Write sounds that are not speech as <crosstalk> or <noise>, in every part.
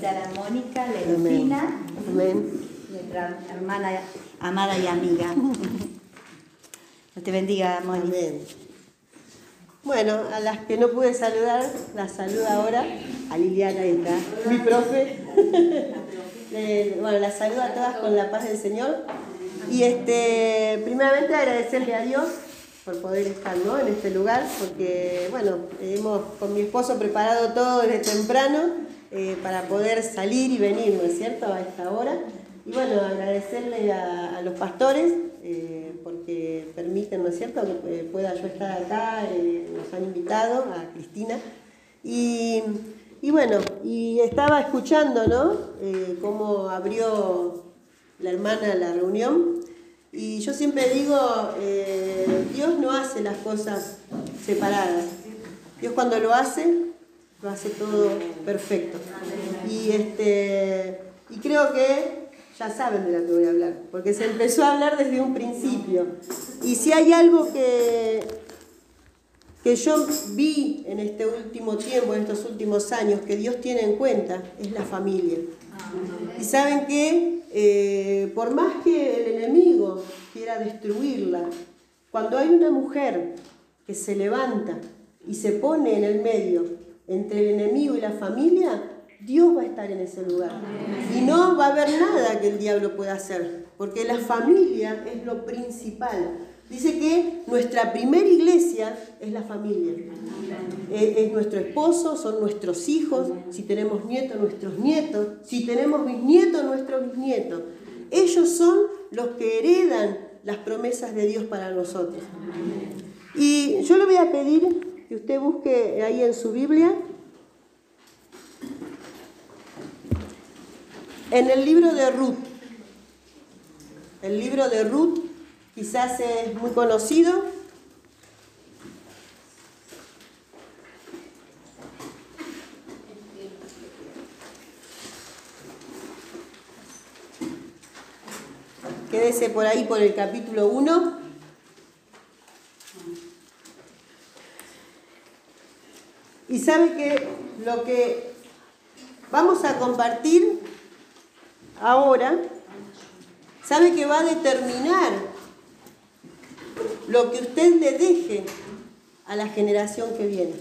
A la Mónica, Amén. nuestra hermana amada y amiga. <laughs> Dios te bendiga, Mónica. Amén. Bueno, a las que no pude saludar, las saludo ahora. A Liliana, está, mi profe. <laughs> Bueno, las saludo a todas con la paz del Señor. Y este, primeramente agradecerle a Dios por poder estar ¿no? en este lugar, porque bueno, hemos con mi esposo preparado todo desde temprano eh, para poder salir y venir, ¿no es cierto?, a esta hora. Y bueno, agradecerle a, a los pastores eh, porque permiten, ¿no es cierto?, que eh, pueda yo estar acá, eh, nos han invitado a Cristina. Y, y bueno, y estaba escuchando, ¿no?, eh, cómo abrió la hermana la reunión. Y yo siempre digo, eh, Dios no hace las cosas separadas. Dios cuando lo hace, lo hace todo perfecto. Y, este, y creo que ya saben de lo que voy a hablar, porque se empezó a hablar desde un principio. Y si hay algo que, que yo vi en este último tiempo, en estos últimos años, que Dios tiene en cuenta, es la familia. Y saben que eh, por más que el enemigo quiera destruirla, cuando hay una mujer que se levanta y se pone en el medio entre el enemigo y la familia, Dios va a estar en ese lugar. Y no va a haber nada que el diablo pueda hacer, porque la familia es lo principal. Dice que nuestra primera iglesia es la familia. Es, es nuestro esposo, son nuestros hijos, si tenemos nietos, nuestros nietos, si tenemos bisnietos, nuestros bisnietos. Ellos son los que heredan las promesas de Dios para nosotros. Y yo le voy a pedir que usted busque ahí en su Biblia, en el libro de Ruth. El libro de Ruth quizás es muy conocido. Quédese por ahí por el capítulo 1. Y sabe que lo que vamos a compartir ahora, sabe que va a determinar lo que usted le deje a la generación que viene.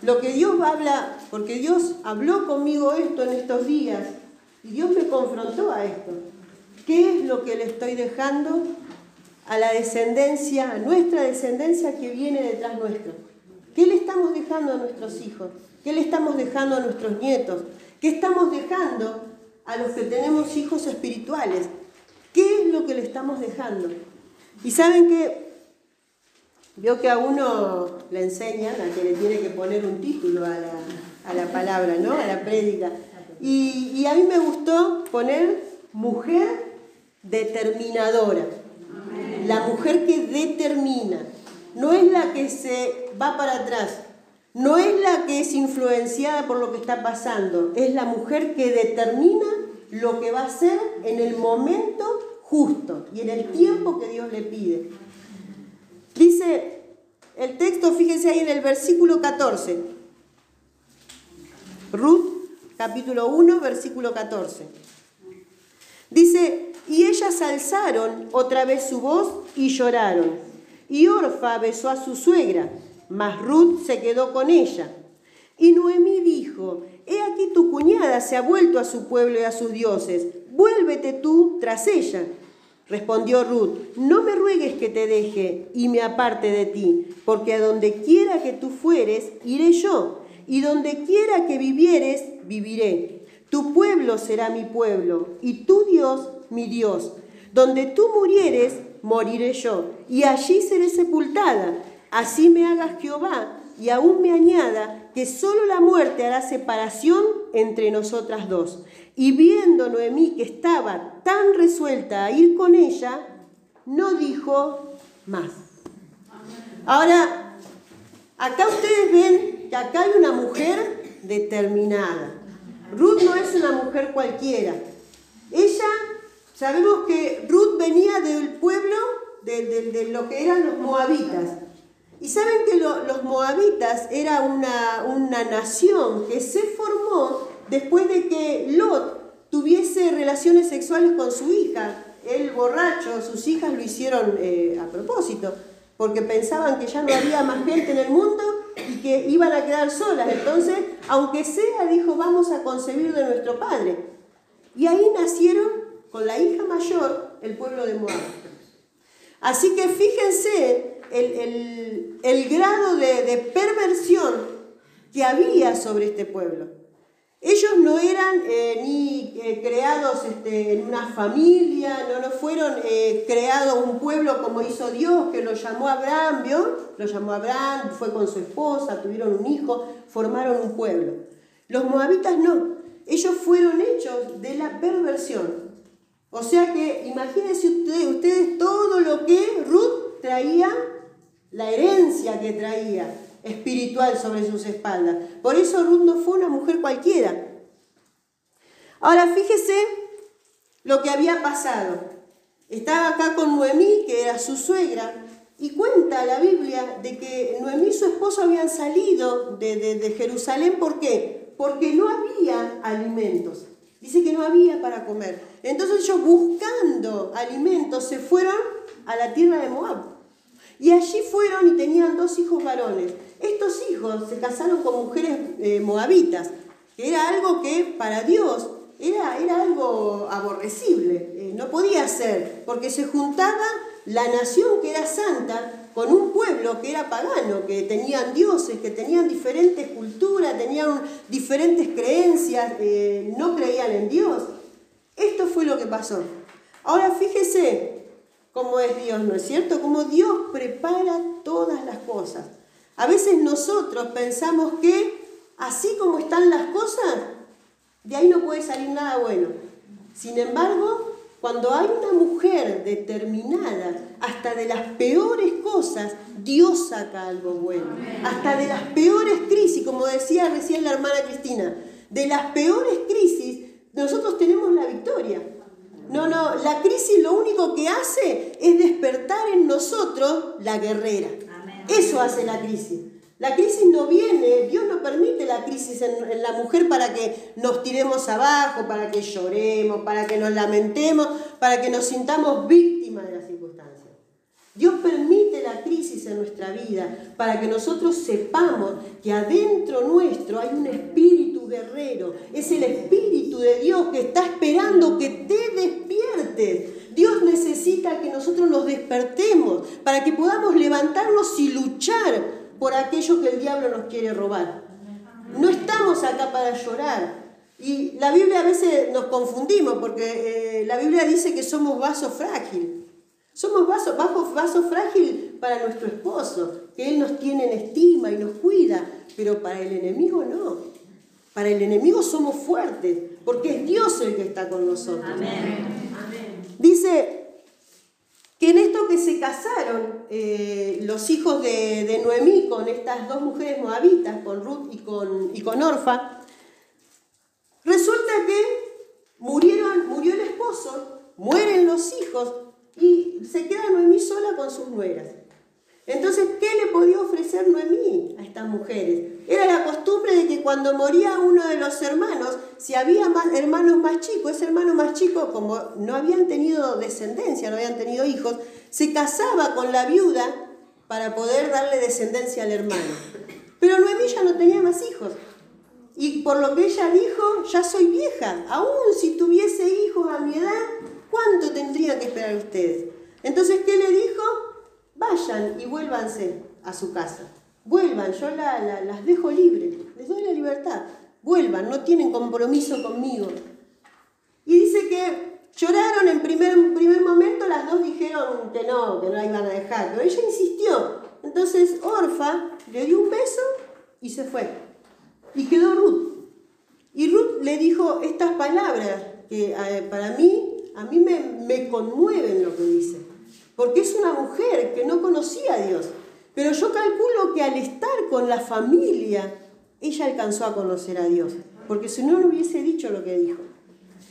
Lo que Dios habla, porque Dios habló conmigo esto en estos días y Dios me confrontó a esto. ¿Qué es lo que le estoy dejando a la descendencia, a nuestra descendencia que viene detrás nuestro? ¿Qué le estamos dejando a nuestros hijos? ¿Qué le estamos dejando a nuestros nietos? ¿Qué estamos dejando a los que tenemos hijos espirituales? ¿Qué es lo que le estamos dejando? Y saben que veo que a uno le enseñan a que le tiene que poner un título a la, a la palabra, ¿no? A la prédica. Y a mí me gustó poner mujer determinadora. La mujer que determina. No es la que se va para atrás. No es la que es influenciada por lo que está pasando. Es la mujer que determina lo que va a hacer en el momento justo y en el tiempo que Dios le pide. Dice el texto, fíjense ahí en el versículo 14. Ruth, capítulo 1, versículo 14. Dice, y ellas alzaron otra vez su voz y lloraron. Y Orfa besó a su suegra, mas Ruth se quedó con ella. Y Noemí dijo, he aquí tu cuñada se ha vuelto a su pueblo y a sus dioses, vuélvete tú tras ella. Respondió Ruth, no me ruegues que te deje y me aparte de ti, porque a donde quiera que tú fueres, iré yo, y donde quiera que vivieres, viviré. Tu pueblo será mi pueblo, y tu Dios mi Dios. Donde tú murieres, moriré yo, y allí seré sepultada. Así me haga Jehová, y aún me añada que solo la muerte hará separación entre nosotras dos. Y viendo Noemí que estaba tan resuelta a ir con ella, no dijo más. Ahora, acá ustedes ven que acá hay una mujer determinada. Ruth no es una mujer cualquiera. Ella, sabemos que Ruth venía del pueblo de, de, de lo que eran los moabitas. Y saben que lo, los moabitas era una, una nación que se formó después de que Lot tuviese relaciones sexuales con su hija. El borracho, sus hijas lo hicieron eh, a propósito, porque pensaban que ya no había más gente en el mundo y que iban a quedar solas. Entonces, aunque sea, dijo, vamos a concebir de nuestro padre. Y ahí nacieron, con la hija mayor, el pueblo de Moab. Así que fíjense el, grado de, perversión que había sobre este pueblo. Ellos no eran eh, ni eh, creados este, en una familia, no, no fueron eh, creados un pueblo como hizo Dios, que lo llamó Abraham, ¿vio? Lo llamó Abraham, fue con su esposa, tuvieron un hijo, formaron un pueblo. Los moabitas no, ellos fueron hechos de la perversión. O sea que imagínense ustedes, todo lo que Ruth traía la herencia que traía espiritual sobre sus espaldas. Por eso Ruth no fue una mujer cualquiera. Ahora fíjese lo que había pasado. Estaba acá con Noemí, que era su suegra, y cuenta la Biblia de que Noemí y su esposo habían salido de, de Jerusalén. ¿Por qué? Porque no había alimentos. Dice que no había para comer. Entonces ellos buscando alimentos se fueron a la tierra de Moab. Y allí fueron y tenían dos hijos varones. Estos hijos se casaron con mujeres eh, moabitas, que era algo que para Dios era, era algo aborrecible, eh, no podía ser, porque se juntaba la nación que era santa con un pueblo que era pagano, que tenían dioses, que tenían diferentes culturas, tenían diferentes creencias, eh, no creían en Dios. Esto fue lo que pasó. Ahora fíjese, cómo es Dios, ¿no es cierto? Cómo Dios prepara todas las cosas. A veces nosotros pensamos que así como están las cosas, de ahí no puede salir nada bueno. Sin embargo, cuando hay una mujer determinada, hasta de las peores cosas, Dios saca algo bueno. Hasta de las peores crisis, como decía recién la hermana Cristina, de las peores crisis, nosotros tenemos la victoria. No, no, la crisis lo único que hace es despertar en nosotros la guerrera. Eso hace la crisis. La crisis no viene, Dios no permite la crisis en, la mujer para que nos tiremos abajo, para que lloremos, para que nos lamentemos, para que nos sintamos víctimas de las circunstancias. Dios permite la crisis en nuestra vida para que nosotros sepamos que adentro nuestro hay un espíritu guerrero. Es el espíritu de Dios que está esperando que te despiertes. Dios necesita que nosotros nos despertemos para que podamos levantarnos y luchar por aquello que el diablo nos quiere robar. No estamos acá para llorar. Y la Biblia a veces nos confundimos porque eh, la Biblia dice que somos vaso frágil. Somos vaso, vaso, vaso frágil para nuestro esposo, que él nos tiene en estima y nos cuida, pero para el enemigo no. Para el enemigo somos fuertes, porque es Dios el que está con nosotros. Dice que en esto que se casaron eh, los hijos de, Noemí con estas dos mujeres moabitas, con Ruth y con, Orfa, resulta que murieron, murió el esposo, mueren los hijos y se queda Noemí sola con sus nueras. Entonces, ¿qué le podía ofrecer Noemí a estas mujeres? Era la costumbre de que cuando moría uno de los hermanos, si había más hermanos más chicos, ese hermano más chico, como no habían tenido descendencia, no habían tenido hijos, se casaba con la viuda para poder darle descendencia al hermano. Pero Noemí ya no tenía más hijos. Y por lo que ella dijo, ya soy vieja. Aún si tuviese hijos a mi edad, ¿cuánto tendría que esperar ustedes? Entonces, ¿qué le dijo? Vayan y vuélvanse a su casa. Vuelvan, yo las dejo libres, les doy la libertad. Vuelvan, no tienen compromiso conmigo. Y dice que lloraron en primer, primer momento, las dos dijeron que no, que no iban a dejar, pero ella insistió. Entonces Orfa le dio un beso y se fue. Y quedó Ruth. Y Ruth le dijo estas palabras que eh, para mí, a mí me, me conmueven lo que dice. Porque es una mujer que no conocía a Dios. Pero yo calculo que al estar con la familia, ella alcanzó a conocer a Dios, porque si no, no hubiese dicho lo que dijo.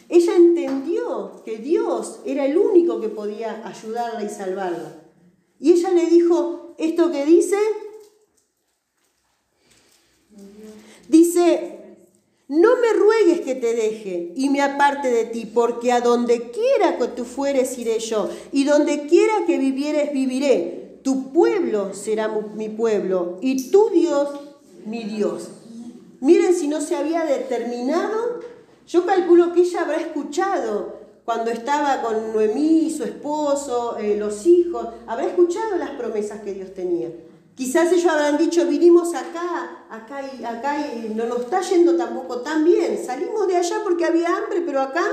Ella entendió que Dios era el único que podía ayudarla y salvarla. Y ella le dijo, esto que dice, dice, no me ruegues que te deje y me aparte de ti, porque a donde quiera que tú fueres iré yo, y donde quiera que vivieres viviré. Tu pueblo será mi pueblo, y tu Dios mi Dios. Miren si no se había determinado, yo calculo que ella habrá escuchado cuando estaba con Noemí, su esposo, eh, los hijos, habrá escuchado las promesas que Dios tenía. Quizás ellos habrán dicho, vinimos acá, acá y acá y no nos está yendo tampoco tan bien. Salimos de allá porque había hambre, pero acá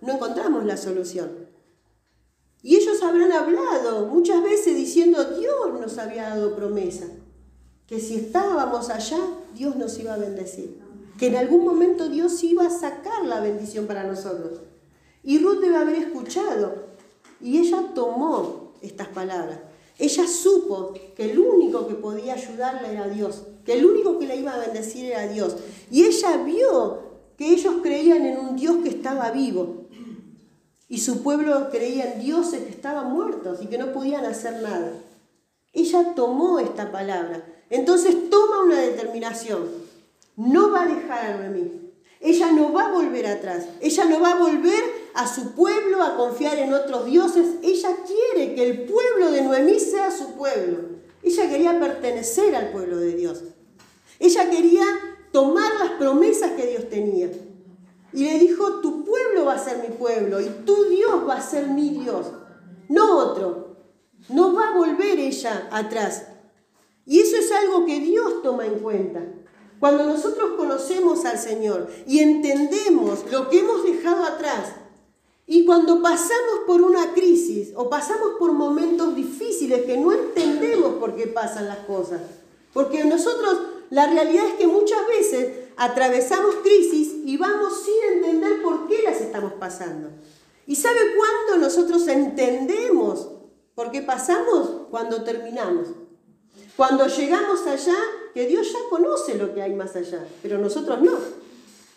no encontramos la solución. Y ellos habrán hablado muchas veces diciendo, Dios nos había dado promesa, que si estábamos allá, Dios nos iba a bendecir, que en algún momento Dios iba a sacar la bendición para nosotros. Y Ruth debe haber escuchado, y ella tomó estas palabras. Ella supo que el único que podía ayudarla era Dios, que el único que la iba a bendecir era Dios. Y ella vio que ellos creían en un Dios que estaba vivo. Y su pueblo creía en dioses que estaban muertos y que no podían hacer nada. Ella tomó esta palabra. Entonces toma una determinación. No va a dejar a Noemí. Ella no va a volver atrás. Ella no va a volver a su pueblo a confiar en otros dioses. Ella quiere que el pueblo de Noemí sea su pueblo. Ella quería pertenecer al pueblo de Dios. Ella quería tomar las promesas que Dios tenía. Y le dijo, tu pueblo va a ser mi pueblo y tu Dios va a ser mi Dios, no otro. No va a volver ella atrás. Y eso es algo que Dios toma en cuenta. Cuando nosotros conocemos al Señor y entendemos lo que hemos dejado atrás, y cuando pasamos por una crisis o pasamos por momentos difíciles que no entendemos por qué pasan las cosas, porque nosotros la realidad es que muchas veces atravesamos crisis y vamos sin entender por qué las estamos pasando. ¿Y sabe cuándo nosotros entendemos por qué pasamos? Cuando terminamos. Cuando llegamos allá que Dios ya conoce lo que hay más allá, pero nosotros no.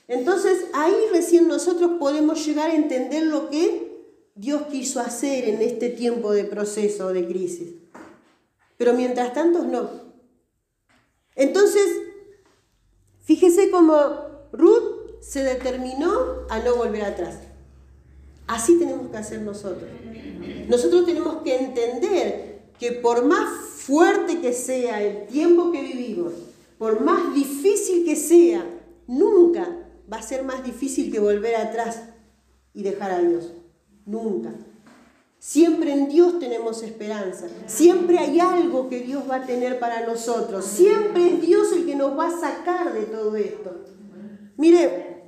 Entonces ahí recién nosotros podemos llegar a entender lo que Dios quiso hacer en este tiempo de proceso, de crisis. Pero mientras tanto no. Entonces, fíjese cómo Ruth se determinó a no volver atrás. Así tenemos que hacer nosotros. Nosotros tenemos que entender que por más fuerte que sea el tiempo que vivimos, por más difícil que sea, nunca va a ser más difícil que volver atrás y dejar a Dios. Nunca. Siempre en Dios tenemos esperanza. Siempre hay algo que Dios va a tener para nosotros. Siempre es Dios el que nos va a sacar de todo esto. Mire,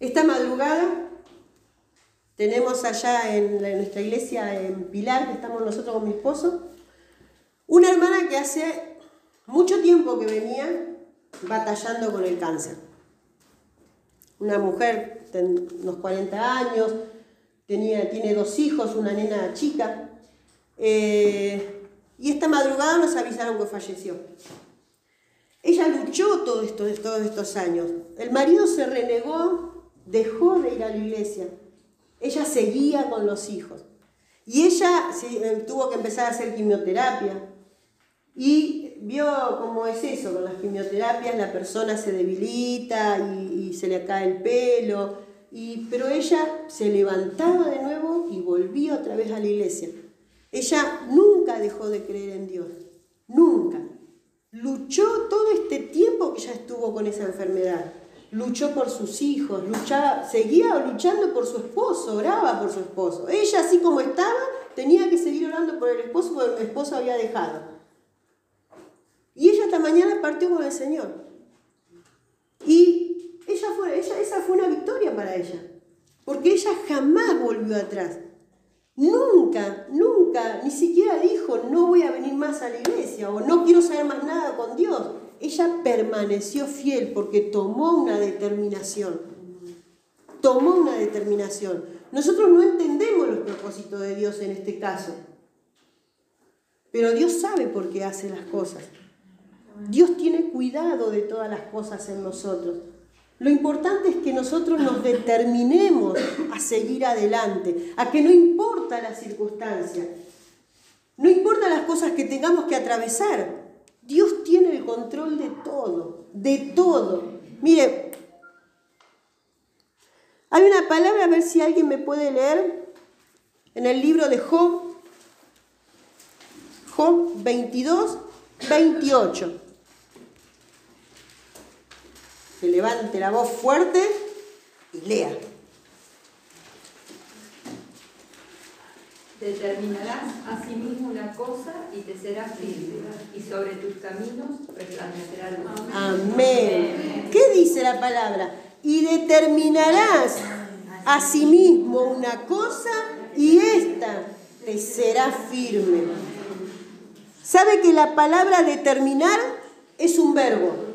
esta madrugada tenemos allá en, nuestra iglesia en Pilar, que estamos nosotros con mi esposo, una hermana que hace mucho tiempo que venía batallando con el cáncer. Una mujer de unos 40 años, tenía, tiene dos hijos, una nena chica, eh, y esta madrugada nos avisaron que falleció. Ella luchó todo esto, todos estos años. El marido se renegó, dejó de ir a la iglesia ella seguía con los hijos. Y ella tuvo que empezar a hacer quimioterapia. Y vio cómo es eso, con las quimioterapias la persona se debilita y, se le cae el pelo. Y, pero ella se levantaba de nuevo y volvía otra vez a la iglesia. Ella nunca dejó de creer en Dios. Nunca. Luchó todo este tiempo que ella estuvo con esa enfermedad luchó por sus hijos, luchaba, seguía luchando por su esposo, oraba por su esposo. Ella, así como estaba, tenía que seguir orando por el esposo porque el esposo había dejado. Y ella esta mañana partió con el Señor. Y fue, esa fue una victoria para ella, porque ella jamás volvió atrás. Nunca, nunca, ni siquiera dijo, no voy a venir más a la iglesia o no quiero saber más nada con Dios ella permaneció fiel porque tomó una determinación. Tomó una determinación. Nosotros no entendemos los propósitos de Dios en este caso, pero Dios sabe por qué hace las cosas. Dios tiene cuidado de todas las cosas en nosotros. Lo importante es que nosotros nos determinemos a seguir adelante, a que no importa la circunstancia, no importa las cosas que tengamos que atravesar, Dios tiene el control de todo, de todo. Mire, hay una palabra, a ver si alguien me puede leer, en el libro de Job, Job 22, 28. Que levante la voz fuerte y lea. Determinarás asimismo una cosa y te será firme, y sobre tus caminos resplandecerá luz. Amén. ¿Qué dice la palabra? Y determinarás asimismo una cosa y esta te será firme. ¿Sabe que la palabra determinar es un verbo?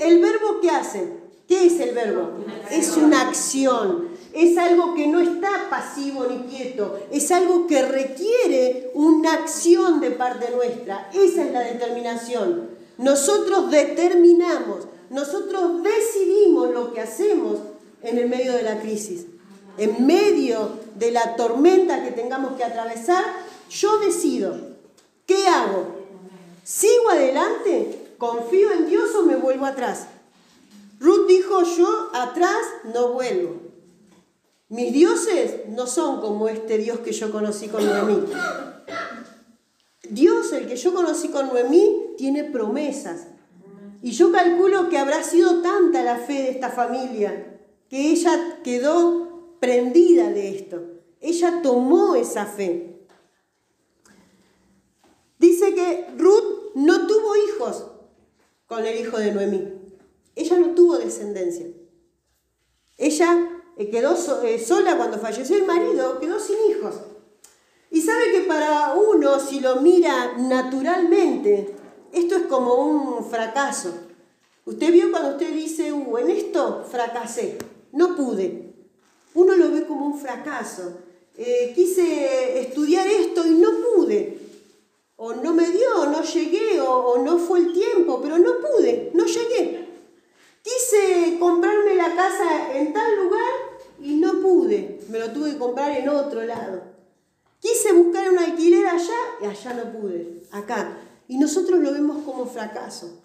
¿Y el verbo qué hace? ¿Qué es el verbo? Es una acción es algo que no está pasivo ni quieto, es algo que requiere una acción de parte nuestra. Esa es la determinación. Nosotros determinamos, nosotros decidimos lo que hacemos en el medio de la crisis. En medio de la tormenta que tengamos que atravesar, yo decido, ¿qué hago? ¿Sigo adelante? ¿Confío en Dios o me vuelvo atrás? Ruth dijo, yo atrás no vuelvo. Mis dioses no son como este Dios que yo conocí con Noemí. Dios, el que yo conocí con Noemí, tiene promesas. Y yo calculo que habrá sido tanta la fe de esta familia que ella quedó prendida de esto. Ella tomó esa fe. Dice que Ruth no tuvo hijos con el hijo de Noemí. Ella no tuvo descendencia. Ella eh, quedó eh, sola cuando falleció el marido, quedó sin hijos. Y sabe que para uno, si lo mira naturalmente, esto es como un fracaso. Usted vio cuando usted dice, uh, en esto fracasé, no pude. Uno lo ve como un fracaso. Eh, quise estudiar esto y no pude. O no me dio, no llegué, o no fue el tiempo, pero no pude, no llegué. Quise comprarme la casa en tal lugar y no pude, me lo tuve que comprar en otro lado. Quise buscar un alquiler allá y allá no pude, acá. Y nosotros lo vemos como fracaso.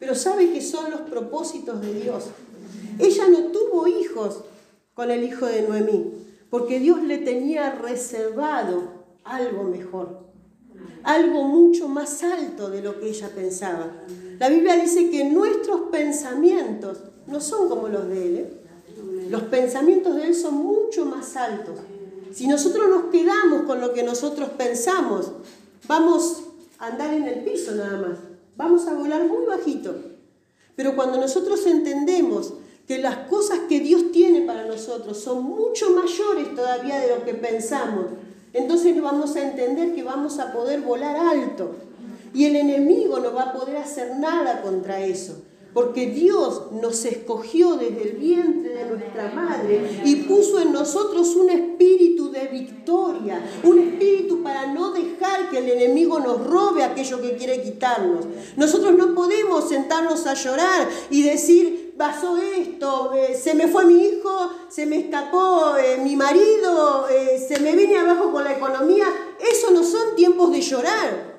Pero sabe que son los propósitos de Dios. Ella no tuvo hijos con el hijo de Noemí, porque Dios le tenía reservado algo mejor, algo mucho más alto de lo que ella pensaba. La Biblia dice que nuestros pensamientos no son como los de él. ¿eh? Los pensamientos de Él son mucho más altos. Si nosotros nos quedamos con lo que nosotros pensamos, vamos a andar en el piso nada más. Vamos a volar muy bajito. Pero cuando nosotros entendemos que las cosas que Dios tiene para nosotros son mucho mayores todavía de lo que pensamos, entonces vamos a entender que vamos a poder volar alto. Y el enemigo no va a poder hacer nada contra eso porque Dios nos escogió desde el vientre de nuestra madre y puso en nosotros un espíritu de victoria, un espíritu para no dejar que el enemigo nos robe aquello que quiere quitarnos. Nosotros no podemos sentarnos a llorar y decir, pasó esto, eh, se me fue mi hijo, se me escapó eh, mi marido, eh, se me viene abajo con la economía. Eso no son tiempos de llorar.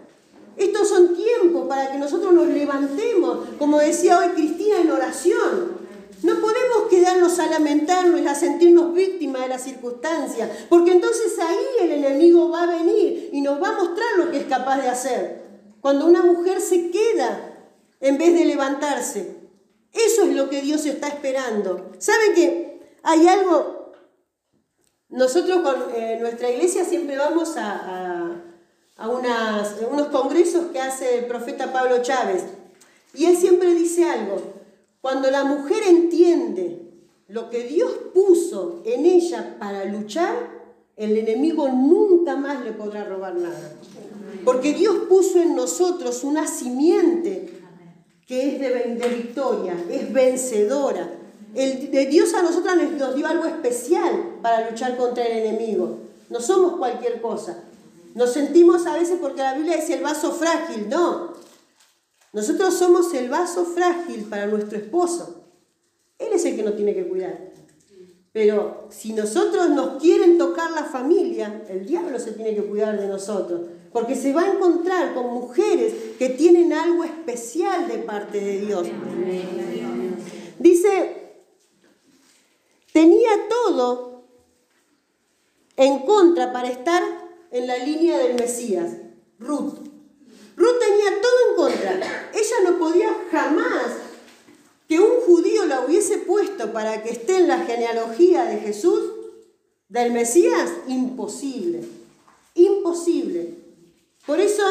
Estos son tiempos para que nosotros nos levantemos, como decía hoy Cristina, en oración. No podemos quedarnos a lamentarnos y a sentirnos víctimas de las circunstancias, porque entonces ahí el enemigo va a venir y nos va a mostrar lo que es capaz de hacer. Cuando una mujer se queda en vez de levantarse, eso es lo que Dios está esperando. ¿Saben que hay algo? Nosotros con eh, nuestra iglesia siempre vamos a a unos congresos que hace el profeta Pablo Chávez. Y él siempre dice algo, cuando la mujer entiende lo que Dios puso en ella para luchar, el enemigo nunca más le podrá robar nada. Porque Dios puso en nosotros una simiente que es de, victoria, es vencedora. El, de Dios a nosotros nos dio algo especial para luchar contra el enemigo. No somos cualquier cosa. Nos sentimos a veces porque la Biblia dice el vaso frágil, no. Nosotros somos el vaso frágil para nuestro esposo. Él es el que nos tiene que cuidar. Pero si nosotros nos quieren tocar la familia, el diablo se tiene que cuidar de nosotros. Porque se va a encontrar con mujeres que tienen algo especial de parte de Dios. Dice, tenía todo en contra para estar en la línea del Mesías, Ruth. Ruth tenía todo en contra. Ella no podía jamás que un judío la hubiese puesto para que esté en la genealogía de Jesús, del Mesías, imposible. Imposible. Por eso,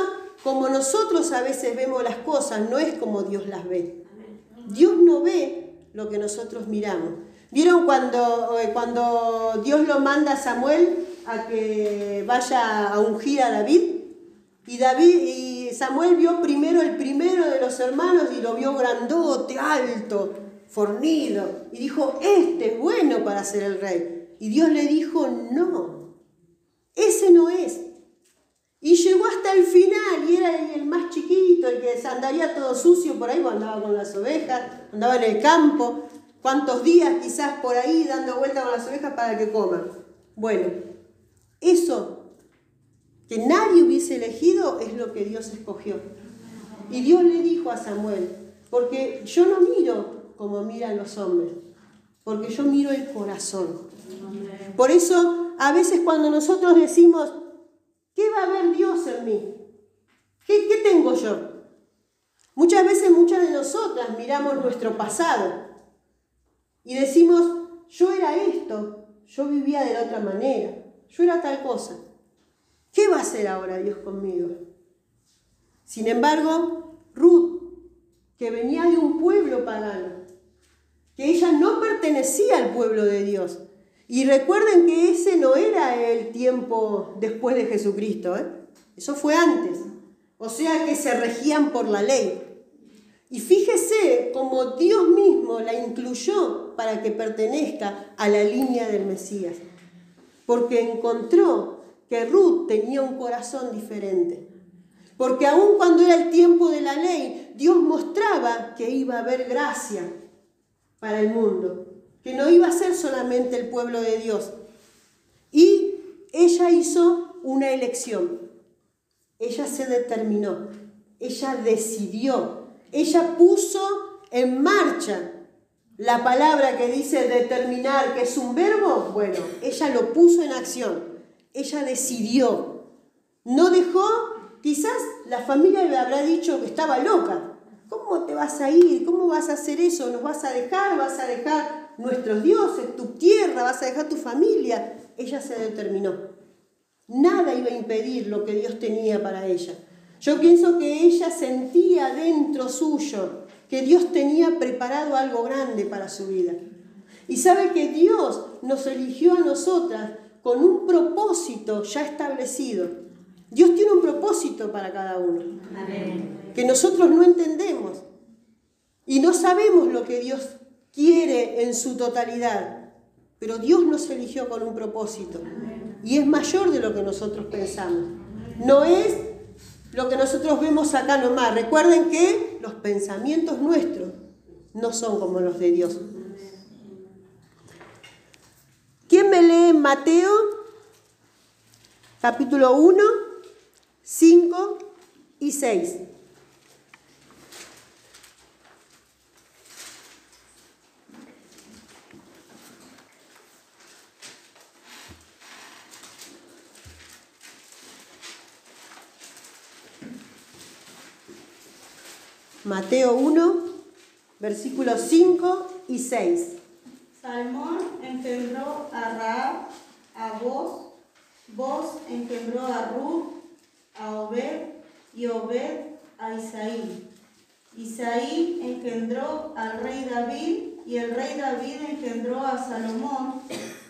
como nosotros a veces vemos las cosas, no es como Dios las ve. Dios no ve lo que nosotros miramos. ¿Vieron cuando, eh, cuando Dios lo manda a Samuel a que vaya a ungir a David? Y, David, y Samuel vio primero el primero de los hermanos y lo vio grandote, alto, fornido. Y dijo, este es bueno para ser el rey. Y Dios le dijo, no, ese no es. Hasta el final y era el más chiquito, el que andaría todo sucio por ahí, andaba con las ovejas, andaba en el campo, cuántos días quizás por ahí dando vuelta con las ovejas para que coman. Bueno, eso que nadie hubiese elegido es lo que Dios escogió. Y Dios le dijo a Samuel, porque yo no miro como miran los hombres, porque yo miro el corazón. Por eso a veces cuando nosotros decimos, ¿Qué va a ver Dios en mí? ¿Qué, ¿Qué, tengo yo? Muchas veces muchas de nosotras miramos nuestro pasado y decimos, yo era esto, yo vivía de la otra manera, yo era tal cosa. ¿Qué va a hacer ahora Dios conmigo? Sin embargo, Ruth, que venía de un pueblo pagano, que ella no pertenecía al pueblo de Dios, y recuerden que ese no era el tiempo después de Jesucristo, ¿eh? eso fue antes. O sea que se regían por la ley. Y fíjese cómo Dios mismo la incluyó para que pertenezca a la línea del Mesías. Porque encontró que Ruth tenía un corazón diferente. Porque aun cuando era el tiempo de la ley, Dios mostraba que iba a haber gracia para el mundo que no iba a ser solamente el pueblo de Dios. Y ella hizo una elección. Ella se determinó, ella decidió, ella puso en marcha la palabra que dice determinar, que es un verbo, bueno, ella lo puso en acción, ella decidió. No dejó, quizás la familia le habrá dicho que estaba loca. ¿Cómo te vas a ir? ¿Cómo vas a hacer eso? ¿Nos vas a dejar? ¿Vas a dejar nuestros dioses, tu tierra, vas a dejar tu familia. Ella se determinó. Nada iba a impedir lo que Dios tenía para ella. Yo pienso que ella sentía dentro suyo que Dios tenía preparado algo grande para su vida. Y sabe que Dios nos eligió a nosotras con un propósito ya establecido. Dios tiene un propósito para cada uno. Que nosotros no entendemos. Y no sabemos lo que Dios quiere en su totalidad, pero Dios nos eligió con un propósito y es mayor de lo que nosotros pensamos. No es lo que nosotros vemos acá nomás. Recuerden que los pensamientos nuestros no son como los de Dios. ¿Quién me lee Mateo capítulo 1, 5 y 6? Mateo 1, versículos 5 y 6. Salmón engendró a Raab, a Boz, Boz engendró a Ruth, a Obed, y Obed a Isaí. Isaí engendró al rey David, y el rey David engendró a Salomón,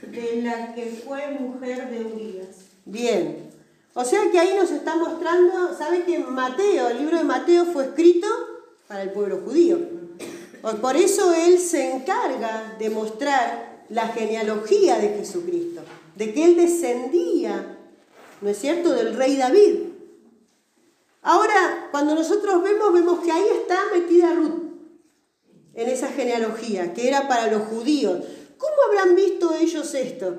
de la que fue mujer de Urias. Bien, o sea que ahí nos está mostrando, ¿sabe que Mateo, el libro de Mateo fue escrito para el pueblo judío. Por eso él se encarga de mostrar la genealogía de Jesucristo, de que él descendía, ¿no es cierto?, del rey David. Ahora, cuando nosotros vemos, vemos que ahí está metida Ruth, en esa genealogía, que era para los judíos. ¿Cómo habrán visto ellos esto?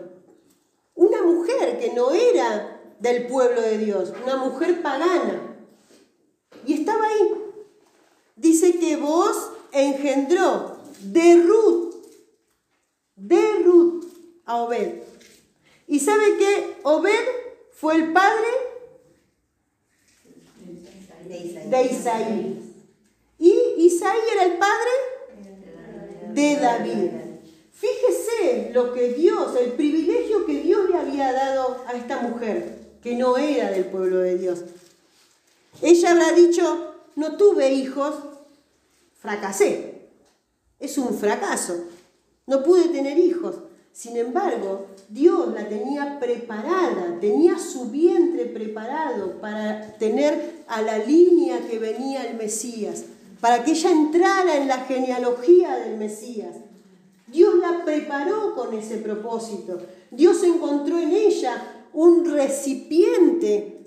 Una mujer que no era del pueblo de Dios, una mujer pagana. Y estaba ahí. Dice que vos engendró de Ruth, de Ruth a Obed. ¿Y sabe que Obed fue el padre de Isaí? Y Isaí era el padre de David. Fíjese lo que Dios, el privilegio que Dios le había dado a esta mujer, que no era del pueblo de Dios. Ella habrá dicho, no tuve hijos, fracasé. Es un fracaso. No pude tener hijos. Sin embargo, Dios la tenía preparada, tenía su vientre preparado para tener a la línea que venía el Mesías, para que ella entrara en la genealogía del Mesías. Dios la preparó con ese propósito. Dios encontró en ella un recipiente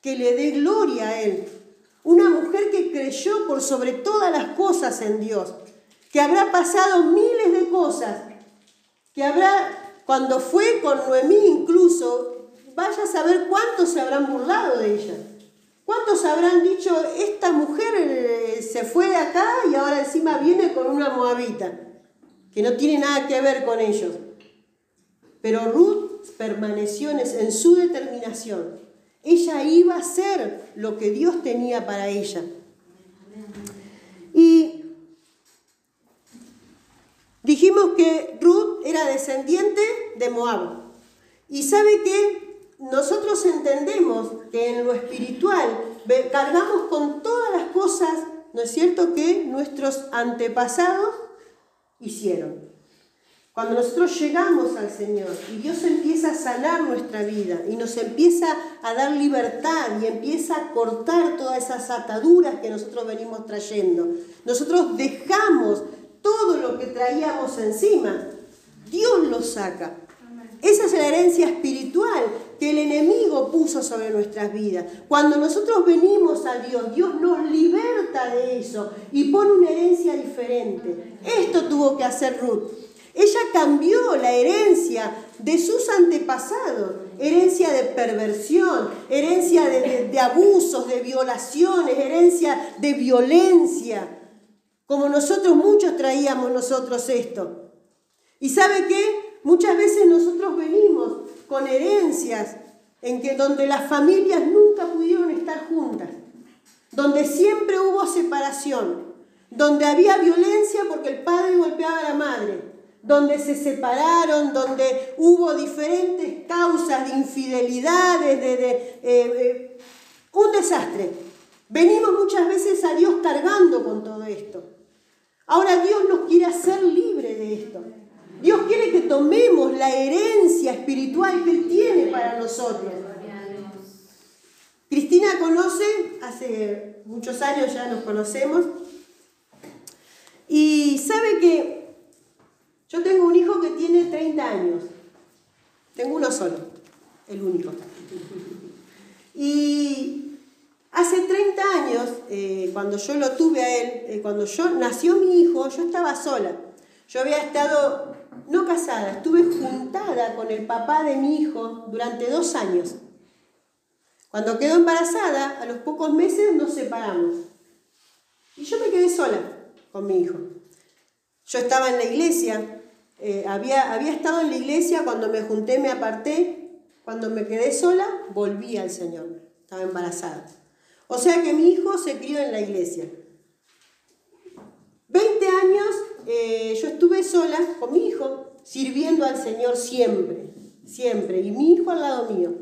que le dé gloria a Él. Una mujer que creyó por sobre todas las cosas en Dios, que habrá pasado miles de cosas, que habrá, cuando fue con Noemí incluso, vaya a saber cuántos se habrán burlado de ella. ¿Cuántos habrán dicho, esta mujer eh, se fue de acá y ahora encima viene con una moabita, que no tiene nada que ver con ellos? Pero Ruth permaneció en su determinación. Ella iba a ser lo que Dios tenía para ella. Y dijimos que Ruth era descendiente de Moab. Y sabe que nosotros entendemos que en lo espiritual cargamos con todas las cosas, ¿no es cierto?, que nuestros antepasados hicieron. Cuando nosotros llegamos al Señor y Dios empieza a sanar nuestra vida y nos empieza a dar libertad y empieza a cortar todas esas ataduras que nosotros venimos trayendo, nosotros dejamos todo lo que traíamos encima. Dios lo saca. Esa es la herencia espiritual que el enemigo puso sobre nuestras vidas. Cuando nosotros venimos a Dios, Dios nos liberta de eso y pone una herencia diferente. Esto tuvo que hacer Ruth. Ella cambió la herencia de sus antepasados, herencia de perversión, herencia de, abusos, de violaciones, herencia de violencia, como nosotros muchos traíamos nosotros esto. ¿Y sabe qué? Muchas veces nosotros venimos con herencias en que donde las familias nunca pudieron estar juntas, donde siempre hubo separación, donde había violencia porque el padre golpeaba a la madre, donde se separaron, donde hubo diferentes causas de infidelidades, de, eh, eh, un desastre. Venimos muchas veces a Dios cargando con todo esto. Ahora Dios nos quiere hacer libre de esto. Dios quiere que tomemos la herencia espiritual que Él tiene para nosotros. Cristina conoce, hace muchos años ya nos conocemos, y sabe que yo tengo un hijo que tiene 30 años. Tengo uno solo, el único. Y hace 30 años, eh, cuando yo lo tuve a él, eh, cuando yo nació mi hijo, yo estaba sola. Yo había estado, no casada, estuve juntada con el papá de mi hijo durante dos años. Cuando quedó embarazada, a los pocos meses nos separamos. Y yo me quedé sola con mi hijo. Yo estaba en la iglesia, eh, había, había estado en la iglesia, cuando me junté me aparté, cuando me quedé sola, volví al Señor, estaba embarazada. O sea que mi hijo se crió en la iglesia. 20 años eh, yo estuve sola con mi hijo, sirviendo al Señor siempre, siempre, y mi hijo al lado mío.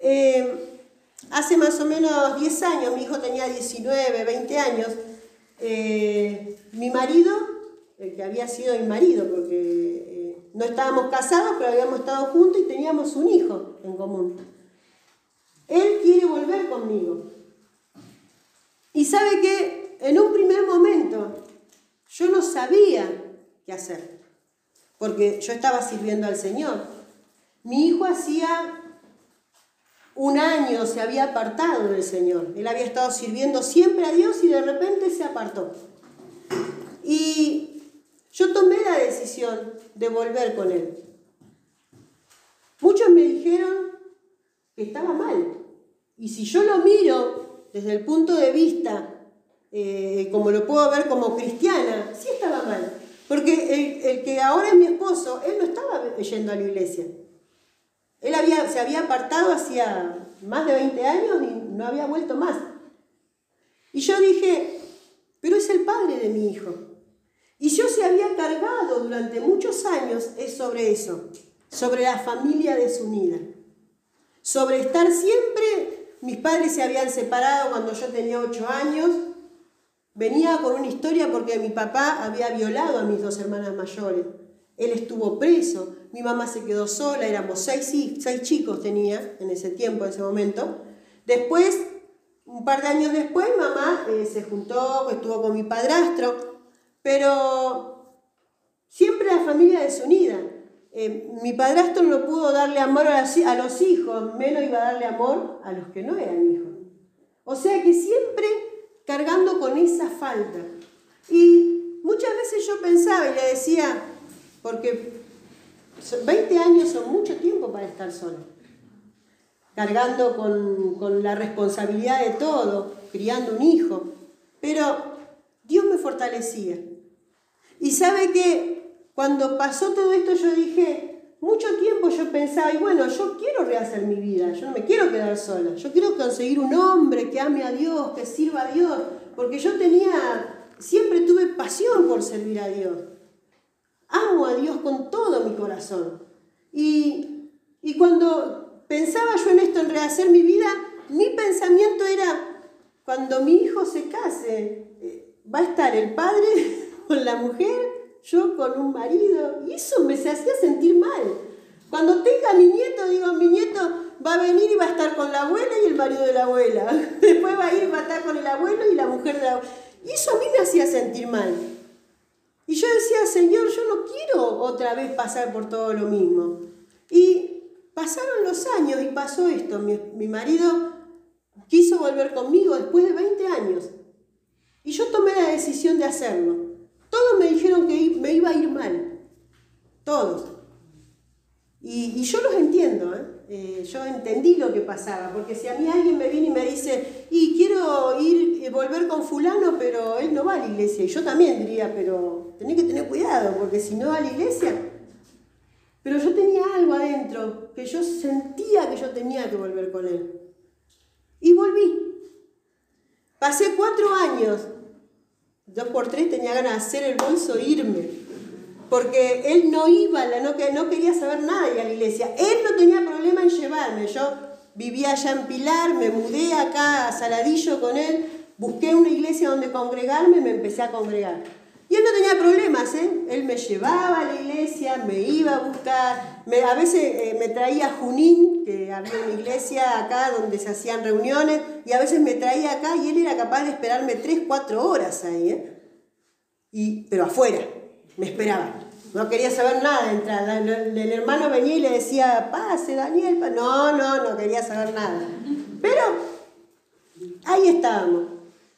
Eh, hace más o menos 10 años, mi hijo tenía 19, 20 años, mi marido el que había sido mi marido, porque eh, no estábamos casados, pero habíamos estado juntos y teníamos un hijo en común. Él quiere volver conmigo. Y sabe que en un primer momento yo no sabía qué hacer, porque yo estaba sirviendo al Señor. Mi hijo hacía un año se había apartado del Señor. Él había estado sirviendo siempre a Dios y de repente se apartó. Y yo tomé la decisión de volver con él. Muchos me dijeron, que estaba mal. Y si yo lo miro desde el punto de vista, eh, como lo puedo ver como cristiana, sí estaba mal. Porque el, que ahora es mi esposo, él no estaba yendo a la iglesia. Él había, se había apartado hacía más de 20 años y no había vuelto más. Y yo dije, pero es el padre de mi hijo. Y yo se había cargado durante muchos años sobre eso, sobre la familia desunida, sobre estar siempre, mis padres se habían separado cuando yo tenía ocho años, venía con una historia porque mi papá había violado a mis dos hermanas mayores, él estuvo preso, mi mamá se quedó sola, éramos seis, seis chicos tenía en ese tiempo, en ese momento. Después, un par de años después, mamá eh, se juntó, estuvo con mi padrastro, pero siempre la familia desunida. Eh, mi padrastro no pudo darle amor a, los hijos, menos iba a darle amor a los que no eran hijos. O sea que siempre cargando con esa falta. Y muchas veces yo pensaba y le decía, porque 20 años son mucho tiempo para estar sola, cargando con, con la responsabilidad de todo, criando un hijo, pero Dios me fortalecía. Y sabe que cuando pasó todo esto yo dije, mucho tiempo yo pensaba, y bueno, yo quiero rehacer mi vida, yo no me quiero quedar sola, yo quiero conseguir un hombre que ame a Dios, que sirva a Dios, porque yo tenía, siempre tuve pasión por servir a Dios. Amo a Dios con todo mi corazón. Y, y cuando pensaba yo en esto, en rehacer mi vida, mi pensamiento era, cuando mi hijo se case, eh, va a estar el padre <laughs> con la mujer, yo con un marido, y eso me se hacía sentir mal. Cuando tenga mi nieto, digo, mi nieto va a venir y va a estar con la abuela y el marido de la abuela. <laughs> Después va a ir y va a estar con el abuelo y la mujer de la abuela. Y eso a mí me hacía sentir mal. Y yo decía, Señor, yo no quiero otra vez pasar por todo lo mismo. Y pasaron los años y pasó esto. Mi, marido quiso volver conmigo después de 20 años. Y yo tomé la decisión de hacerlo. Me dijeron que me iba a ir mal. Todos. Y, yo los entiendo, ¿eh? Eh, yo entendí lo que pasaba, porque si a mí alguien me viene y me dice, y quiero ir, y volver con fulano, pero él no va a la iglesia, y yo también diría, pero tenés que tener cuidado, porque si no va a la iglesia, pero yo tenía algo adentro, que yo sentía que yo tenía que volver con él. Y volví. Pasé cuatro años, dos por tres tenía ganas de hacer el bolso e irme porque él no iba, no, no quería saber nada de la iglesia. Él no tenía problema en llevarme. Yo vivía allá en Pilar, me mudé acá a Saladillo con él, busqué una iglesia donde congregarme y me empecé a congregar. Y él no tenía problemas, ¿eh? Él me llevaba a la iglesia, me iba a buscar, a veces eh, me traía a Junín, que había una iglesia acá donde se hacían reuniones, y a veces me traía acá y él era capaz de esperarme 3, 4 horas ahí, ¿eh? Y, pero afuera me esperaba. No quería saber nada de entrada. El hermano venía y le decía, pase Daniel. No, no, no quería saber nada. Pero ahí estábamos.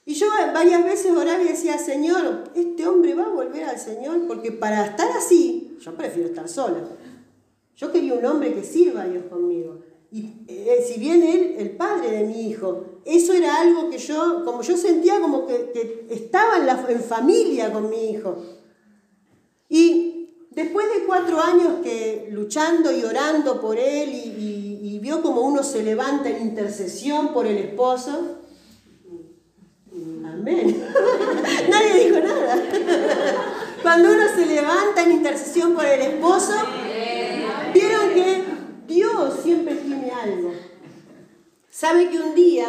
Y yo varias veces oraba y decía, Señor, este hombre va a volver al Señor, porque para estar así, yo prefiero estar sola. Yo quería un hombre que sirva a Dios conmigo. Y eh, si bien él, el padre de mi hijo, eso era algo que yo, como yo sentía como que, estaba en, la, en familia con mi hijo. Y después de cuatro años que luchando y orando por él y, vio como uno se levanta en intercesión por el esposo, amén, <laughs> nadie dijo nada. <laughs> Cuando uno se levanta en intercesión por el esposo, vieron que Dios siempre tiene algo. ¿Sabe que un día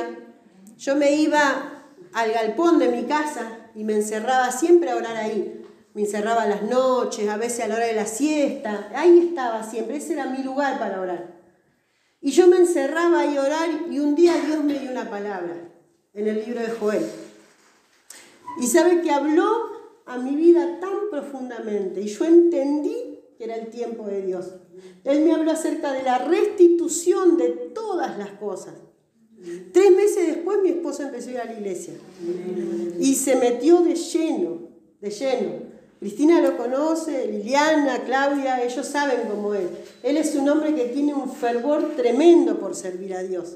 yo me iba al galpón de mi casa y me encerraba siempre a orar ahí? me encerraba las noches, a veces a la hora de la siesta, ahí estaba siempre, ese era mi lugar para orar. Y yo me encerraba ahí a orar y un día Dios me dio una palabra en el libro de Joel. Y sabe que habló a mi vida tan profundamente y yo entendí que era el tiempo de Dios. Él me habló acerca de la restitución de todas las cosas. Tres meses después mi esposa empezó a ir a la iglesia y se metió de lleno, de lleno. Cristina lo conoce, Liliana, Claudia, ellos saben cómo es. Él es un hombre que tiene un fervor tremendo por servir a Dios.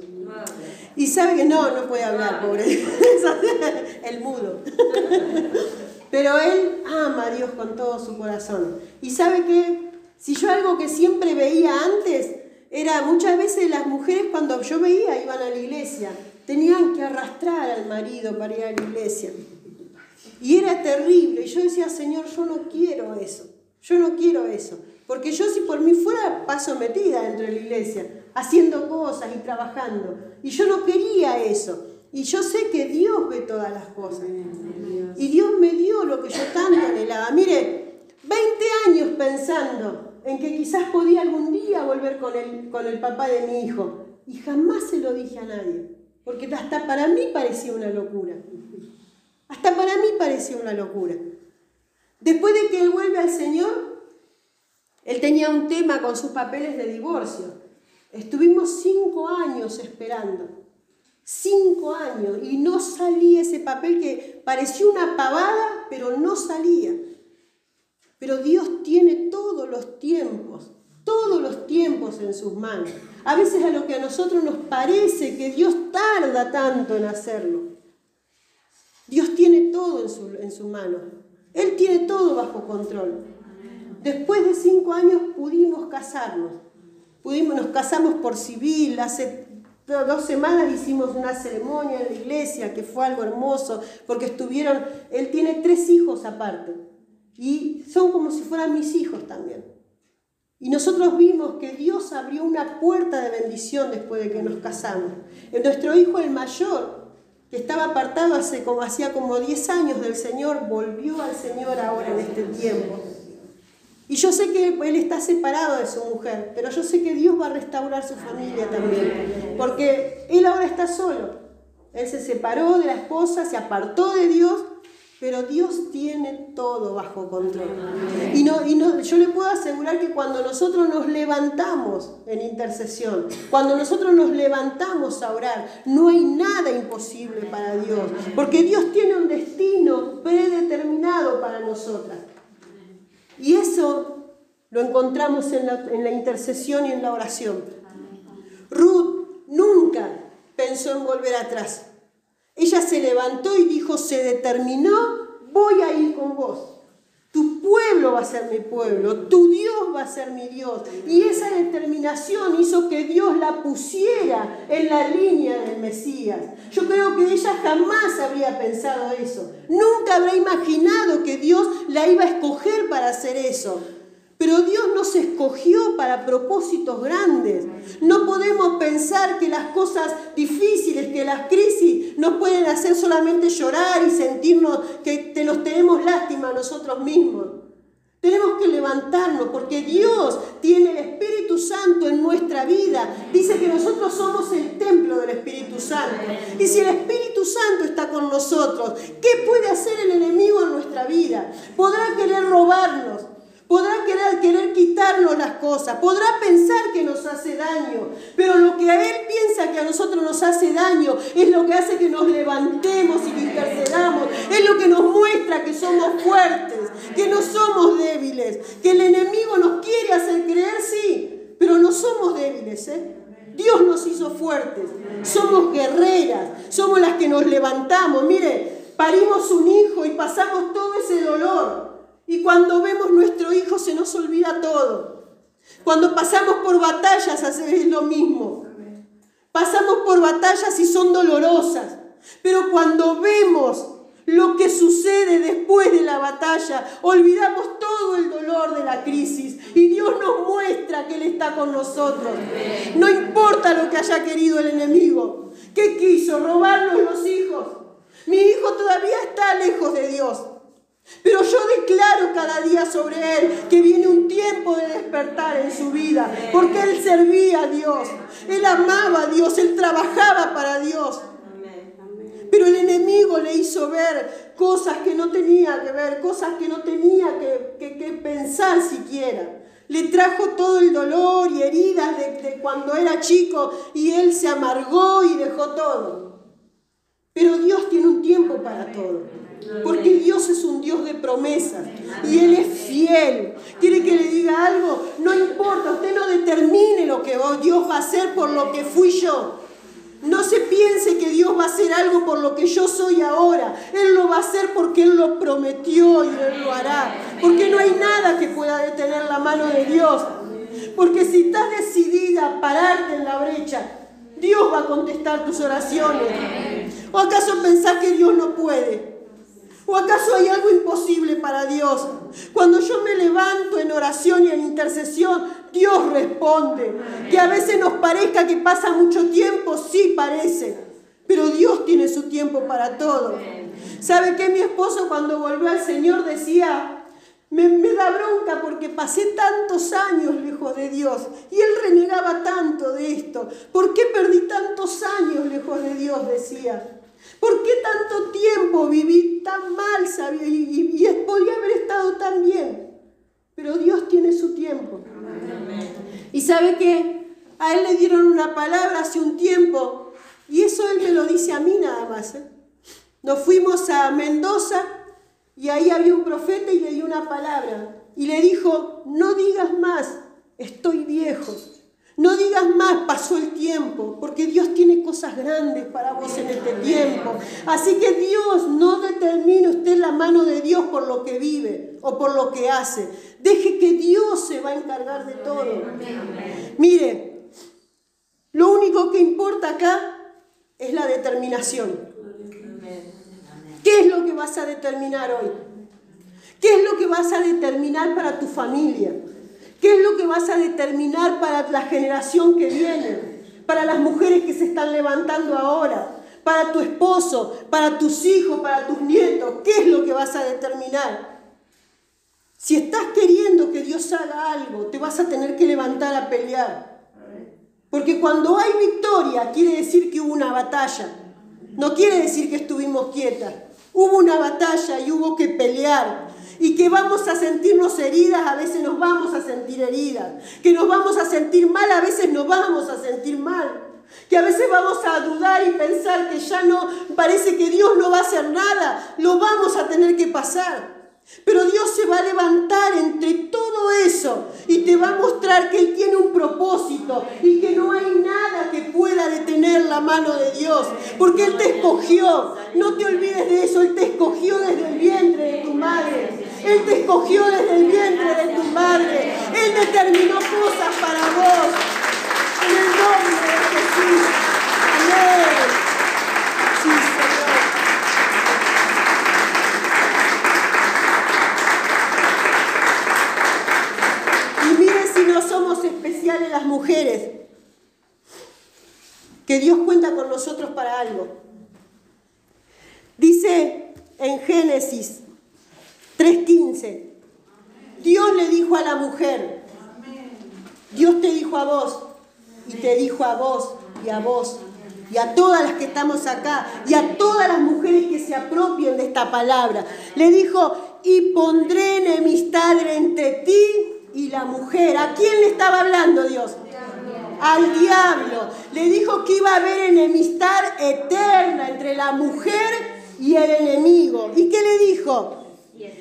Y sabe que no, no puede hablar, pobre. <laughs> El mudo. Pero él ama a Dios con todo su corazón. Y sabe que si yo algo que siempre veía antes, era muchas veces las mujeres cuando yo veía iban a la iglesia, tenían que arrastrar al marido para ir a la iglesia. Y era terrible. Y yo decía, Señor, yo no quiero eso. Yo no quiero eso. Porque yo si por mí fuera paso metida dentro de la iglesia, haciendo cosas y trabajando. Y yo no quería eso. Y yo sé que Dios ve todas las cosas. Y Dios me dio lo que yo tanto anhelaba. Mire, 20 años pensando en que quizás podía algún día volver con el, con el papá de mi hijo. Y jamás se lo dije a nadie. Porque hasta para mí parecía una locura. Hasta para mí parecía una locura. Después de que él vuelve al Señor, él tenía un tema con sus papeles de divorcio. Estuvimos cinco años esperando. Cinco años. Y no salía ese papel que parecía una pavada, pero no salía. Pero Dios tiene todos los tiempos, todos los tiempos en sus manos. A veces a lo que a nosotros nos parece que Dios tarda tanto en hacerlo. Dios tiene todo en su, en su mano. Él tiene todo bajo control. Después de cinco años pudimos casarnos. Pudimos, nos casamos por civil. Hace dos semanas hicimos una ceremonia en la iglesia que fue algo hermoso porque estuvieron, él tiene tres hijos aparte y son como si fueran mis hijos también. Y nosotros vimos que Dios abrió una puerta de bendición después de que nos casamos. Nuestro hijo el mayor que estaba apartado hace como, hacía como 10 años del Señor, volvió al Señor ahora en este tiempo. Y yo sé que él está separado de su mujer, pero yo sé que Dios va a restaurar su familia también, porque él ahora está solo. Él se separó de la esposa, se apartó de Dios pero Dios tiene todo bajo control. Y, no, y no, yo le puedo asegurar que cuando nosotros nos levantamos en intercesión, cuando nosotros nos levantamos a orar, no hay nada imposible para Dios, porque Dios tiene un destino predeterminado para nosotras. Y eso lo encontramos en la, en la intercesión y en la oración. Ruth nunca pensó en volver atrás. Ella se levantó y dijo, se determinó, voy a ir con vos. Tu pueblo va a ser mi pueblo, tu Dios va a ser mi Dios. Y esa determinación hizo que Dios la pusiera en la línea del Mesías. Yo creo que ella jamás habría pensado eso. Nunca habría imaginado que Dios la iba a escoger para hacer eso. Pero Dios nos escogió para propósitos grandes. No podemos pensar que las cosas difíciles, que las crisis nos pueden hacer solamente llorar y sentirnos que te nos tenemos lástima a nosotros mismos. Tenemos que levantarnos porque Dios tiene el Espíritu Santo en nuestra vida. Dice que nosotros somos el templo del Espíritu Santo. Y si el Espíritu Santo está con nosotros, ¿qué puede hacer el enemigo en nuestra vida? Podrá querer robarnos, Podrá querer, querer quitarnos las cosas, podrá pensar que nos hace daño, pero lo que a Él piensa que a nosotros nos hace daño es lo que hace que nos levantemos y que intercedamos, es lo que nos muestra que somos fuertes, que no somos débiles, que el enemigo nos quiere hacer creer, sí, pero no somos débiles, ¿eh? Dios nos hizo fuertes, somos guerreras, somos las que nos levantamos. Mire, parimos un hijo y pasamos todo ese dolor. Y cuando vemos nuestro hijo se nos olvida todo. Cuando pasamos por batallas es lo mismo. Pasamos por batallas y son dolorosas. Pero cuando vemos lo que sucede después de la batalla, olvidamos todo el dolor de la crisis y Dios nos muestra que Él está con nosotros. No importa lo que haya querido el enemigo. ¿Qué quiso? Robarnos los hijos. Mi hijo todavía está lejos de Dios. Pero yo declaro cada día sobre él que viene un tiempo de despertar en su vida, porque él servía a Dios, él amaba a Dios, él trabajaba para Dios. Pero el enemigo le hizo ver cosas que no tenía que ver, cosas que no tenía que, pensar siquiera. Le trajo todo el dolor y heridas de cuando era chico y él se amargó y dejó todo. Pero Dios tiene un tiempo para todo. Porque Dios es un Dios de promesas y Él es fiel. ¿Quiere que le diga algo? No importa, usted no determine lo que Dios va a hacer por lo que fui yo. No se piense que Dios va a hacer algo por lo que yo soy ahora. Él lo va a hacer porque Él lo prometió y Él lo hará. Porque no hay nada que pueda detener la mano de Dios. Porque si estás decidida a pararte en la brecha, Dios va a contestar tus oraciones. ¿O acaso pensás que Dios no puede? ¿O acaso hay algo imposible para Dios? Cuando yo me levanto en oración y en intercesión, Dios responde. Que a veces nos parezca que pasa mucho tiempo, sí parece, pero Dios tiene su tiempo para todo. ¿Sabe qué? Mi esposo cuando volvió al Señor decía, me, da bronca porque pasé tantos años lejos de Dios y él renegaba tanto de esto. ¿Por qué perdí tantos años lejos de Dios? Decía. ¿Por qué tanto tiempo viví tan mal sabía, y, y, podía haber estado tan bien? Pero Dios tiene su tiempo. Y sabe que a él le dieron una palabra hace un tiempo y eso él me lo dice a mí nada más. ¿eh? Nos fuimos a Mendoza y ahí había un profeta y le dio una palabra. Y le dijo, no digas más, estoy viejo. No digas más, pasó el tiempo, porque Dios tiene cosas grandes para vos en este tiempo. Así que Dios no determine usted la mano de Dios por lo que vive o por lo que hace. Deje que Dios se va a encargar de todo. Mire, lo único que importa acá es la determinación. ¿Qué es lo que vas a determinar hoy? ¿Qué es lo que vas a determinar para tu familia? ¿Qué es lo que vas a determinar para la generación que viene? Para las mujeres que se están levantando ahora, para tu esposo, para tus hijos, para tus nietos. ¿Qué es lo que vas a determinar? Si estás queriendo que Dios haga algo, te vas a tener que levantar a pelear. Porque cuando hay victoria, quiere decir que hubo una batalla. No quiere decir que estuvimos quietas. Hubo una batalla y hubo que pelear. Y que vamos a sentirnos heridas, a veces nos vamos a sentir heridas. Que nos vamos a sentir mal, a veces nos vamos a sentir mal. Que a veces vamos a dudar y pensar que ya no, parece que Dios no va a hacer nada. Lo vamos a tener que pasar. Pero Dios se va a levantar entre todo eso y te va a mostrar que Él tiene un propósito y que no hay nada que pueda detener la mano de Dios, porque Él te escogió. No te olvides de eso, Él te escogió desde el vientre de tu madre. Él te escogió desde el vientre de tu madre. Él determinó cosas para vos. En el nombre de Jesús. Amén. Sí, Señor. Y miren si no somos especiales las mujeres. Que Dios cuenta con nosotros para algo. Dice en Génesis 3.15. Dios le dijo a la mujer, Dios te dijo a vos, y te dijo a vos, y a vos, y a todas las que estamos acá, y a todas las mujeres que se apropien de esta palabra. Le dijo, y pondré enemistad entre ti y la mujer. ¿A quién le estaba hablando Dios? Al diablo. Le dijo que iba a haber enemistad eterna entre la mujer y el enemigo. ¿Y qué le dijo?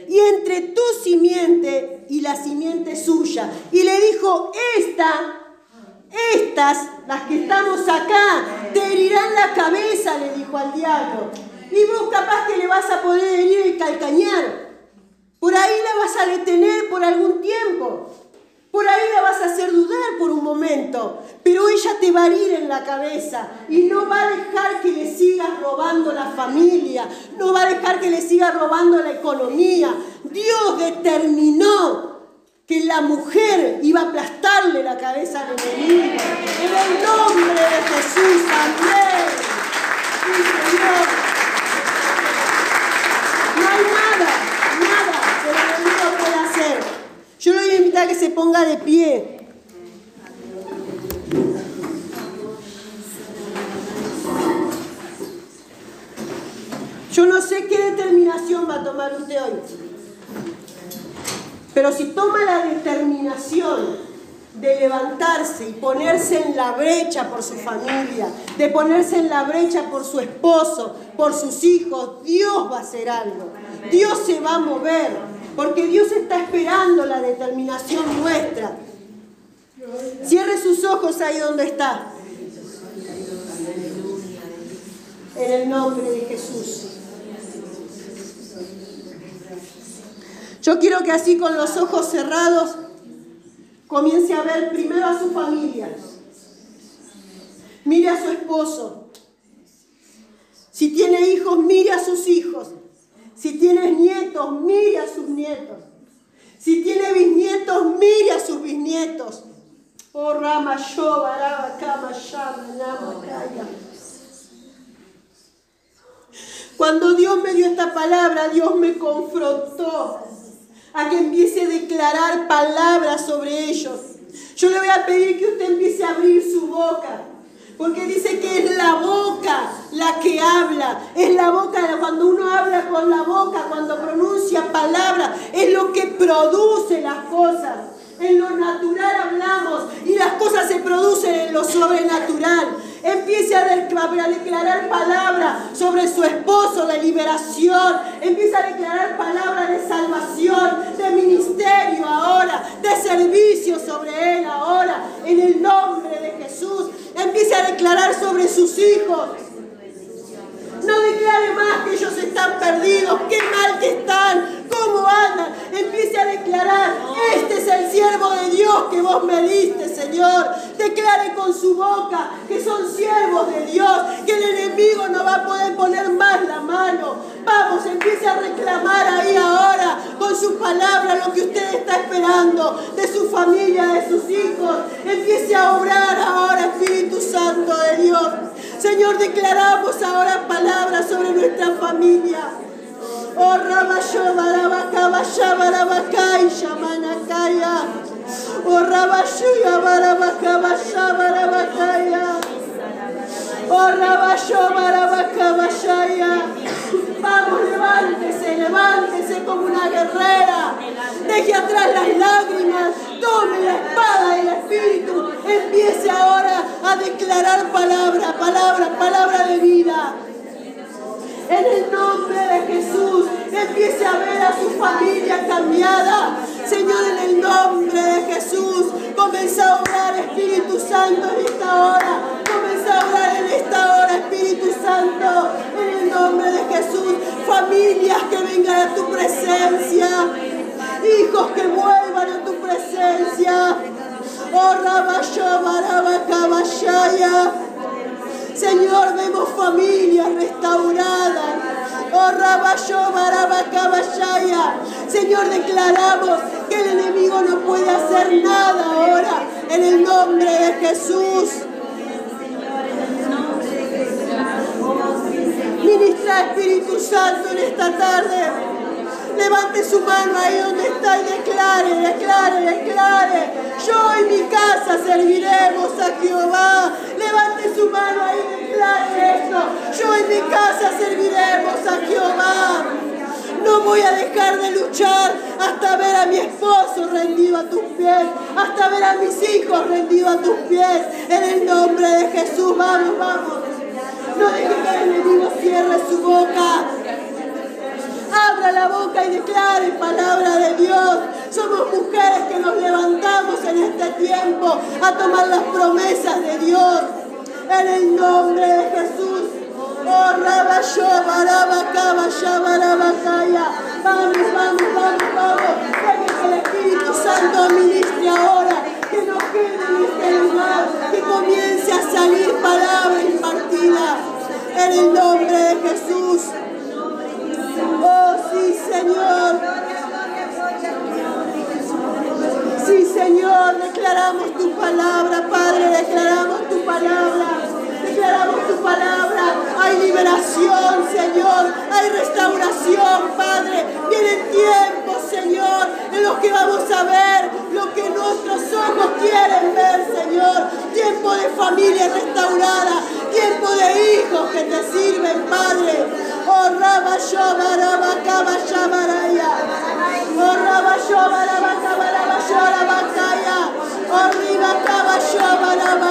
Y entre tu simiente y la simiente suya. Y le dijo, esta, estas, las que estamos acá, te herirán la cabeza, le dijo al diablo. Y vos capaz que le vas a poder herir el calcañar. Por ahí la vas a detener por algún tiempo. Por ahí la vas a hacer dudar por un momento, pero ella te va a herir en la cabeza y no va a dejar que le sigas robando la familia, no va a dejar que le sigas robando la economía. Dios determinó que la mujer iba a aplastarle la cabeza al enemigo. En el nombre de Jesús, amén. Sí, Señor. No hay nada, nada que el enemigo pueda hacer que se ponga de pie. Yo no sé qué determinación va a tomar usted hoy. Pero si toma la determinación de levantarse y ponerse en la brecha por su familia, de ponerse en la brecha por su esposo, por sus hijos, Dios va a hacer algo. Dios se va a mover, porque Dios está esperando la determinación nuestra. Cierre sus ojos ahí donde está. En el nombre de Jesús. Yo quiero que así con los ojos cerrados comience a ver primero a su familia. Mire a su esposo. Si tiene hijos, mire a sus hijos. Si tiene nietos, mire a sus nietos. Si tiene bisnietos, mire a sus bisnietos. Oh Rama Shoba, Kama Cuando Dios me dio esta palabra, Dios me confrontó a que empiece a declarar palabras sobre ellos. Yo le voy a pedir que usted empiece a abrir su boca. Porque dice que es la boca la que habla. Es la boca, cuando uno habla con la boca, cuando pronuncia palabras, es lo que produce las cosas. En lo natural hablamos y las cosas se producen en lo sobrenatural. Empiece a declarar palabras sobre su esposo de liberación. Empieza a declarar palabras de salvación, de ministerio ahora, de servicio sobre él ahora, en el nombre de Jesús. Empiece a declarar sobre sus hijos. No declare más que ellos están perdidos, qué mal que están, cómo andan. Empiece a declarar, este es el siervo de Dios que vos me diste, Señor. Declare con su boca que son siervos de Dios, que el enemigo no va a poder poner más la mano. Vamos, empiece a reclamar ahí ahora con su palabra lo que usted está esperando de su familia, de sus hijos. Empiece a obrar ahora, Espíritu Santo de Dios. Señor, declaramos ahora palabras sobre nuestra familia. Oh, Rabayo, Barabacabaya, Barabacay, Shamanakaya. Oh, Rabayo, Barabacabaya, Barabacaya. Oh, Rabayo, Barabacabaya. Vamos, levántese, levántese como una guerrera. Deje atrás las lágrimas. Tome la espada del Espíritu. Empiece ahora a declarar palabra, palabra, palabra de vida. En el nombre de Jesús, empiece a ver a su familia cambiada. Señor, en el nombre de Jesús, comienza a orar Espíritu Santo en esta hora. Comienza a en esta hora, Espíritu Santo, en el nombre de Jesús. Familias que vengan a tu presencia. Hijos que vuelvan a tu presencia. Oh, Barabacabashaya. Señor, vemos familias restauradas. Oh, Barabacabashaya. Señor, declaramos que el enemigo no puede hacer nada ahora. En el nombre de Jesús. Ministra Espíritu Santo en esta tarde. Levante su mano ahí donde está y declare, declare, declare. Yo y mi casa serviremos a Jehová. Levante su mano ahí y declare esto. Yo y mi casa serviremos a Jehová. No voy a dejar de luchar hasta ver a mi esposo rendido a tus pies, hasta ver a mis hijos rendidos a tus pies. En el nombre de Jesús, vamos, vamos. No deje que el enemigo cierre su boca. Abra la boca y declare palabra de Dios. Somos mujeres que nos levantamos en este tiempo a tomar las promesas de Dios. En el nombre de Jesús. Oh. Vamos, vamos, vamos, vamos. Que el Espíritu Santo ministre ahora. Que no quede en este lugar. Que comience a salir palabra impartida. En el nombre de Jesús. Oh, sí, Señor. Sí, Señor, declaramos tu palabra, Padre, declaramos tu palabra. Declaramos tu palabra. Hay liberación, Señor. Hay restauración, Padre. Vienen tiempos, Señor, en los que vamos a ver lo que nuestros ojos quieren ver, Señor. Tiempo de familia restaurada, tiempo de hijos que te sirven, Padre. Oh, Rama, Yoba, Rama, Kama, Oh, Rama, Yoba, Rama, Kama, Rama, Oh, Riva, Kama, Yoba, Rama,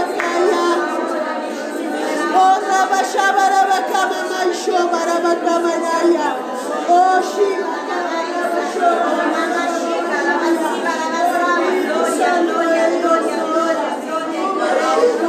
Oh, Rama, Rama, Kama, Oh, Shiva. Gloria, gloria, gloria, gloria, gloria.